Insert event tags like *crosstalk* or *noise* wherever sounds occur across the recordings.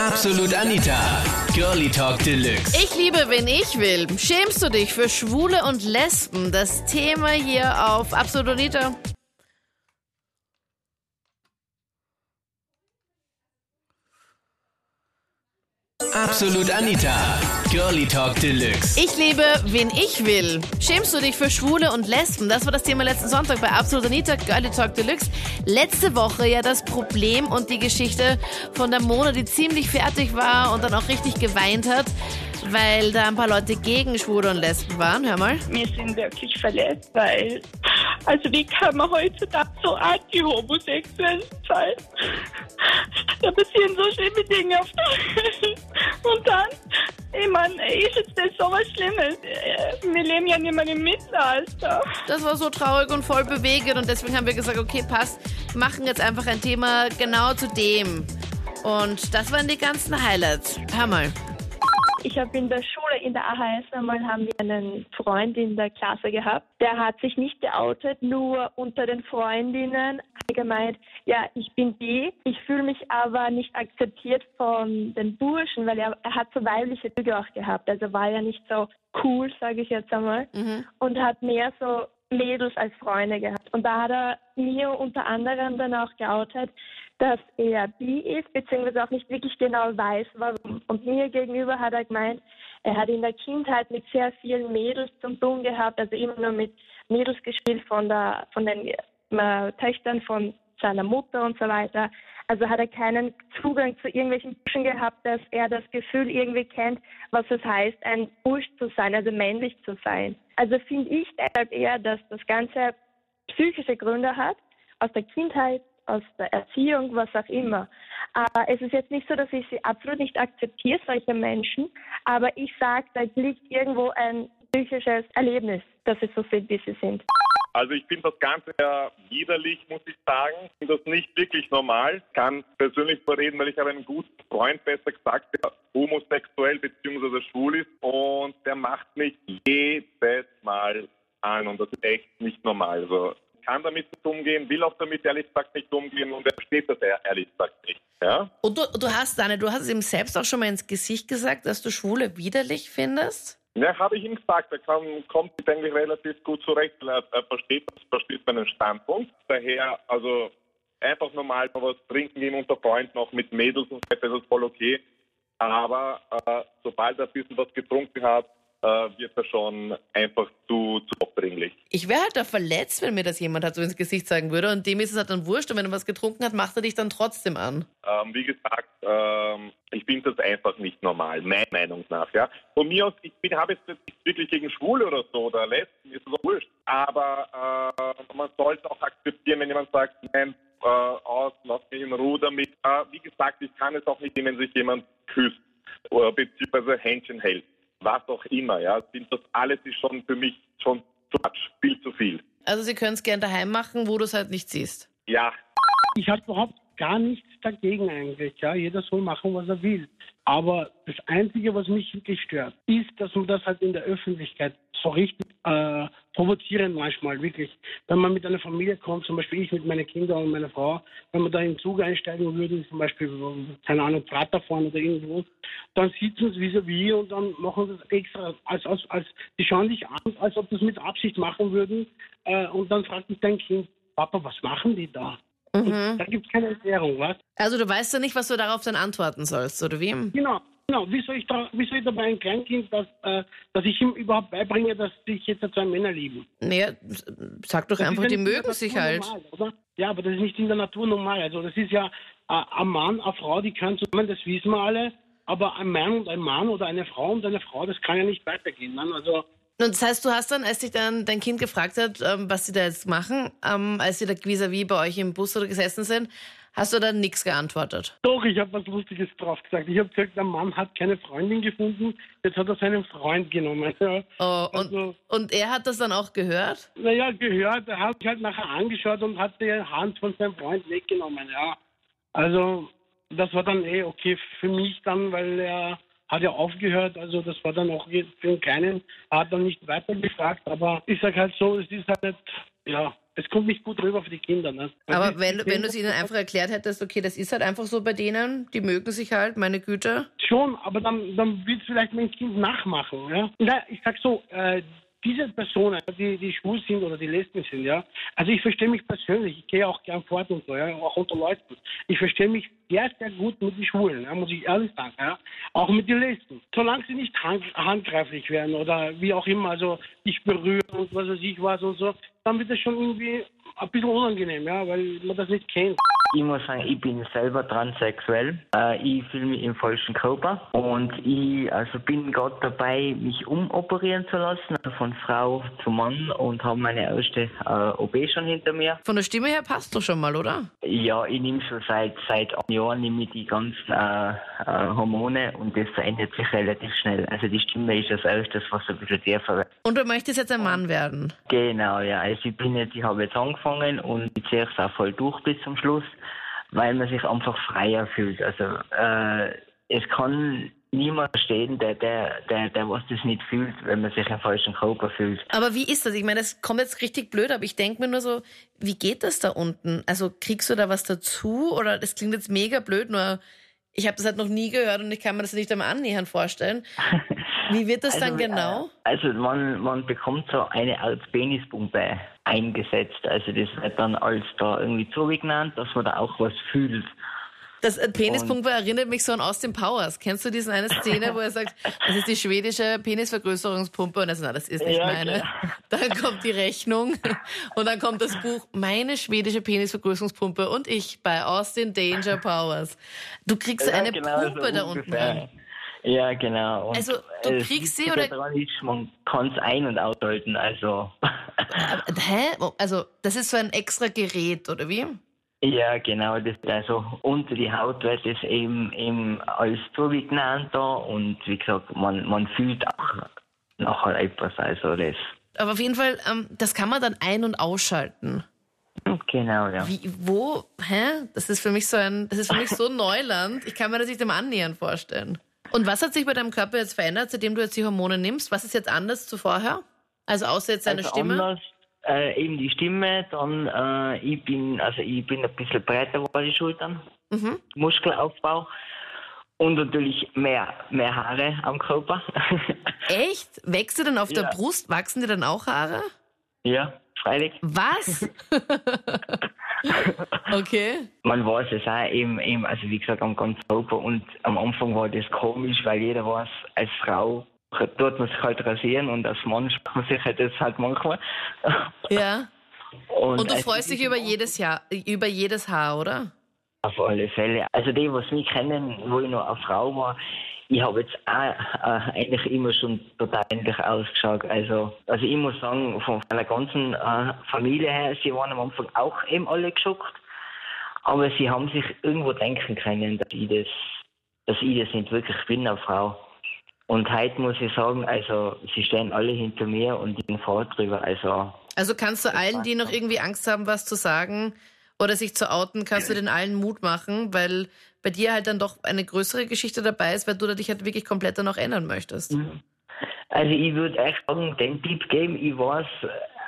Absolut Anita. Girlie Talk Deluxe. Ich liebe, wen ich will. Schämst du dich für Schwule und Lesben? Das Thema hier auf Absolut Anita. Absolut Anita. Girlie Talk Deluxe. Ich liebe, wen ich will. Schämst du dich für Schwule und Lesben? Das war das Thema letzten Sonntag bei Absolut Anita, Girlie Talk Deluxe. Letzte Woche ja das Problem und die Geschichte von der Mona, die ziemlich fertig war und dann auch richtig geweint hat, weil da ein paar Leute gegen Schwule und Lesben waren. Hör mal. Wir sind wirklich verletzt, weil, also wie kann man heutzutage so anti-homosexuell sein? Da passieren so schlimme Dinge auf der Welt. Und dann, ich meine, ist jetzt das so was Schlimmes? Wir leben ja nicht mehr im Mittelalter. Das war so traurig und voll bewegend und deswegen haben wir gesagt, okay, passt, machen jetzt einfach ein Thema genau zu dem. Und das waren die ganzen Highlights. Hör mal. Ich habe in der Schule, in der AHS einmal, haben wir einen Freund in der Klasse gehabt. Der hat sich nicht geoutet, nur unter den Freundinnen hat gemeint, ja, ich bin die, ich fühle mich aber nicht akzeptiert von den Burschen, weil er, er hat so weibliche Züge auch gehabt. Also war er nicht so cool, sage ich jetzt einmal, und hat mehr so Mädels als Freunde gehabt. Und da hat er mir unter anderem dann auch geoutet, dass er bi ist, beziehungsweise auch nicht wirklich genau weiß, warum. Und mir gegenüber hat er gemeint, er hat in der Kindheit mit sehr vielen Mädels zum tun gehabt, also immer nur mit Mädels gespielt von, der, von den äh, Töchtern von seiner Mutter und so weiter. Also hat er keinen Zugang zu irgendwelchen Burschen gehabt, dass er das Gefühl irgendwie kennt, was es heißt, ein Bursch zu sein, also männlich zu sein. Also finde ich deshalb eher, dass das Ganze psychische Gründe hat, aus der Kindheit, aus der Erziehung, was auch immer. Aber es ist jetzt nicht so, dass ich sie absolut nicht akzeptiere, solche Menschen, aber ich sage, da liegt irgendwo ein psychisches Erlebnis, dass sie so sind, wie sie sind. Also ich finde das Ganze ja widerlich, muss ich sagen. Ich finde das nicht wirklich normal. Ich kann persönlich überreden, weil ich habe einen guten Freund, besser gesagt, der homosexuell bzw. schwul ist und der macht mich jedes Mal an und das ist echt nicht normal. Also kann damit nicht umgehen, will auch damit ehrlich gesagt nicht umgehen und er versteht das ehrlich gesagt nicht. Ja? Und du, du hast, Daniel, du hast es ihm selbst auch schon mal ins Gesicht gesagt, dass du Schwule widerlich findest? Ja, habe ich ihm gesagt. Er kann, kommt eigentlich relativ gut zurecht. Er, er versteht, versteht meinen Standpunkt. Daher, also einfach normal mal was trinken gehen unter Freunden, auch mit Mädels und so weiter, das ist voll okay. Aber äh, sobald er ein bisschen was getrunken hat, wird er schon einfach zu, zu aufdringlich. Ich wäre halt da verletzt, wenn mir das jemand halt so ins Gesicht sagen würde. Und dem ist es halt dann wurscht. Und wenn er was getrunken hat, macht er dich dann trotzdem an. Ähm, wie gesagt, ähm, ich finde das einfach nicht normal, meiner Meinung nach. Ja. Von mir aus, ich habe jetzt nicht wirklich gegen Schwule oder so oder Lesben, ist das auch wurscht. Aber äh, man sollte auch akzeptieren, wenn jemand sagt, nein, äh, aus, lass mich in Ruhe damit. Äh, wie gesagt, ich kann es auch nicht, wenn sich jemand küsst oder beziehungsweise Händchen hält. Was auch immer, ja. Ich finde, das alles ist schon für mich schon zu much, viel zu viel. Also sie können es gern daheim machen, wo du es halt nicht siehst. Ja, Ich habe überhaupt gar nichts dagegen eigentlich. Ja, jeder soll machen, was er will. Aber das Einzige, was mich wirklich stört, ist, dass man das halt in der Öffentlichkeit so richtig äh, provozieren manchmal, wirklich. Wenn man mit einer Familie kommt, zum Beispiel ich mit meinen Kindern und meiner Frau, wenn wir da in den Zug einsteigen würden, zum Beispiel, keine Ahnung, Prater fahren oder irgendwo, dann sitzen sie vis-à-vis und dann machen sie das extra, als, als, als, die schauen dich an, als ob das mit Absicht machen würden. Äh, und dann fragt mich dein Kind, Papa, was machen die da? Und da gibt es keine Erklärung, was? Also du weißt ja nicht, was du darauf dann antworten sollst, oder wie? Genau, genau. Wie soll ich, da, wie soll ich dabei ein Kleinkind, dass, äh, dass ich ihm überhaupt beibringe, dass sich jetzt zwei Männer lieben? Naja, sag doch Das einfach, die mögen sich halt. Normal? Ja, aber das ist nicht in der Natur normal. Also das ist ja äh, ein Mann, eine Frau, die können zusammen, das wissen wir alle. Aber ein Mann und ein Mann oder eine Frau und eine Frau, das kann ja nicht weitergehen. Ne? Also Und das heißt, du hast dann, als dich dann dein Kind gefragt hat, ähm, was sie da jetzt machen, ähm, als sie da vis-à-vis bei euch im Bus oder gesessen sind, hast du dann nichts geantwortet. doch, ich habe was Lustiges drauf gesagt. Ich habe gesagt, der Mann hat keine Freundin gefunden, jetzt hat er seinen Freund genommen. Ja. Oh, und, Also- und er hat das dann auch gehört? Naja, gehört, er hat sich halt nachher angeschaut und hat die Hand von seinem Freund weggenommen, ja. Also, das war dann eh okay für mich dann, weil er hat ja aufgehört, also das war dann auch für den Kleinen, hat dann nicht weiter gefragt, aber ich sag halt so, es ist halt, ja, es kommt nicht gut rüber für die Kinder. Ne? Aber wenn, die wenn du es ihnen einfach erklärt hättest, okay, das ist halt einfach so bei denen, die mögen sich halt, meine Güte. Schon, aber dann, dann wird vielleicht mein Kind nachmachen. Ja? Na, ich sag so, äh, diese Personen, die, die schwul sind oder die lesbisch sind, ja, also ich verstehe mich persönlich, ich gehe auch gern fort und so, ja, auch unter Leuten. Ich verstehe mich sehr, sehr gut mit den Schwulen, ja, muss ich ehrlich sagen, ja. Auch mit den Lesben. Solange sie nicht hand, handgreiflich werden oder wie auch immer, also dich berühren und was weiß ich was und so, dann wird das schon irgendwie ein bisschen unangenehm, ja, weil man das nicht kennt. Ich muss sagen, ich bin selber transsexuell. Äh, ich fühle mich im falschen Körper und ich also bin gerade dabei, mich umoperieren zu lassen, also von Frau zu Mann und habe meine erste äh, OP schon hinter mir. Von der Stimme her passt doch schon mal, oder? Ja, ich nehme schon seit seit einem Jahr nehme die ganzen äh, äh, Hormone und das verändert sich relativ schnell. Also die Stimme ist das erstes, was ein bisschen tiefer wird. Und du möchtest jetzt ein Mann werden. Genau, ja. Also ich bin jetzt, ich habe jetzt angefangen und ich ziehe es auch voll durch bis zum Schluss, weil man sich einfach freier fühlt. Also äh, es kann niemand verstehen, der, der, der, der was das nicht fühlt, wenn man sich im falschen Körper fühlt. Aber wie ist das? Ich meine, das kommt jetzt richtig blöd, aber ich denke mir nur so, wie geht das da unten? Also kriegst du da was dazu? Oder das klingt jetzt mega blöd, nur ich habe das halt noch nie gehört und ich kann mir das nicht einmal annähernd vorstellen. *laughs* Wie wird das dann Also, genau? Äh, also man, man bekommt so eine Art Penispumpe eingesetzt. Also das wird dann als da irgendwie zugenannt, dass man da auch was fühlt. Das äh, Penispumpe erinnert mich so an Austin Powers. Kennst du diese eine Szene, wo er sagt, das ist die schwedische Penisvergrößerungspumpe und er sagt, na, das ist nicht Ja, meine. klar. *laughs* Dann kommt die Rechnung und dann kommt das Buch Meine schwedische Penisvergrößerungspumpe und ich bei Austin Danger Powers. Du kriegst Ja, eine genau, so Pumpe da unten drin. Ja, genau. Und Also, du kriegst sie oder- daran ist, man kann es ein- und aushalten. Also, hä? Also, das ist so ein extra Gerät, oder wie? ja, genau. Das, also unter die Haut wird es eben, eben als zugenannt da und wie gesagt, man, man fühlt auch nachher etwas. Also, das. Aber auf jeden Fall, ähm, das kann man dann ein- und ausschalten. Genau, ja. Wie, wo, hä? Das ist für mich so ein, das ist für mich so *laughs* Neuland. Ich kann mir das nicht im Annähern vorstellen. Und was hat sich bei deinem Körper jetzt verändert, seitdem du jetzt die Hormone nimmst? Was ist jetzt anders zu vorher? Also außer jetzt deine also Stimme? Anders, äh, eben die Stimme, dann äh, ich bin, also ich bin ein bisschen breiter geworden, die Schultern, Mhm. Muskelaufbau und natürlich mehr, mehr Haare am Körper. *laughs* Echt? Wächst du dann auf der Ja. Brust? Wachsen dir dann auch Haare? ja, freilich. Was? *laughs* okay. Man weiß es auch eben, eben, also wie gesagt, am ganzen Körper und am Anfang war das komisch, weil jeder weiß, als Frau tut man sich halt rasieren und als Mann spart man sich halt das halt manchmal. Ja. Und du als freust ich dich über jedes Jahr, über jedes Haar, oder? Auf alle Fälle. Also die, was mich kennen, wo ich noch eine Frau war, ich habe jetzt auch äh, eigentlich immer schon total ähnlich ausgeschaut. Also, also ich muss sagen, von meiner ganzen äh, Familie her, sie waren am Anfang auch eben alle geschockt. Aber sie haben sich irgendwo denken können, dass ich das, dass ich das nicht wirklich bin, eine Frau. Und heute muss ich sagen, also sie stehen alle hinter mir und ich bin froh drüber. Also Also kannst du allen, die noch irgendwie Angst haben, was zu sagen oder sich zu outen, kannst du den allen Mut machen, weil bei dir halt dann doch eine größere Geschichte dabei ist, weil du dich halt wirklich komplett dann auch ändern möchtest. Also ich würde echt sagen, den Tipp geben, ich weiß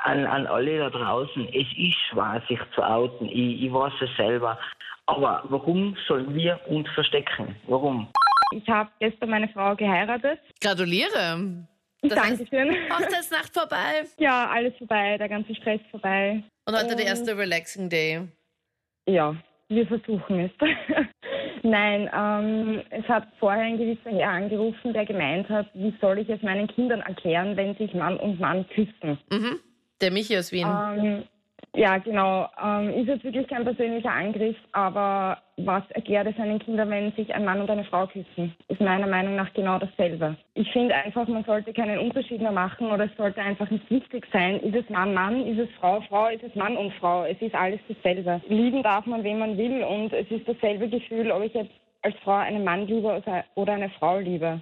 an, an alle da draußen, es ist schwer, sich zu outen. Ich, ich weiß es selber. Aber warum sollen wir uns verstecken? Warum? Ich habe gestern meine Frau geheiratet. Gratuliere. Das heißt, Dankeschön. Hochzeitsnacht vorbei Ja, alles vorbei, der ganze Stress vorbei. und heute der Ähm. erste Relaxing Day. Ja, wir versuchen es. *laughs* Nein, ähm, es hat vorher ein gewisser Herr angerufen, der gemeint hat, wie soll ich es meinen Kindern erklären, wenn sich Mann und Mann küssen. Mhm. Der Michi aus Wien. Ähm, ja, genau. Ähm, ist jetzt wirklich kein persönlicher Angriff, aber was erklärt es seinen Kindern, wenn sich ein Mann und eine Frau küssen? Ist meiner Meinung nach genau dasselbe. Ich finde einfach, man sollte keinen Unterschied mehr machen oder es sollte einfach nicht wichtig sein, ist es Mann, Mann, ist es Frau, Frau, ist es Mann und Frau. Es ist alles dasselbe. Lieben darf man, wen man will und es ist dasselbe Gefühl, ob ich jetzt als Frau einen Mann liebe oder eine Frau liebe.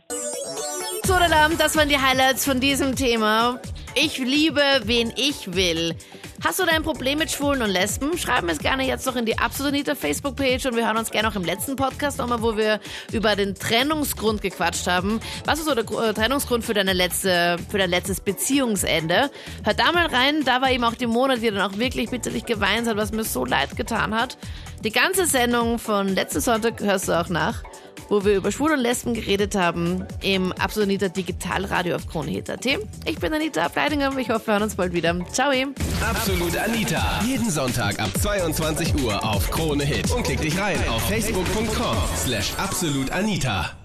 Todalam, das waren die Highlights von diesem Thema. Ich liebe, wen ich will. Hast du dein Problem mit Schwulen und Lesben? Schreib mir es gerne jetzt noch in die Absolut Anita Facebook-Page und wir hören uns gerne auch im letzten Podcast nochmal, wo wir über den Trennungsgrund gequatscht haben. Was ist so der äh, Trennungsgrund für deine letzte, für dein letztes Beziehungsende? Hör da mal rein, da war eben auch die Mona, die dann auch wirklich bitterlich geweint hat, was mir so leid getan hat. Die ganze Sendung von letzten Sonntag hörst du auch nach wo wir über Schwul und Lesben geredet haben im Absolut Anita Digitalradio auf KroneHit.at. Ich bin Anita Ableidinger ich hoffe, wir hören uns bald wieder. Ciao. Absolut Anita. Jeden Sonntag ab 22 Uhr auf Krone Hit. Und klick dich rein auf facebook.com slash absolutanita.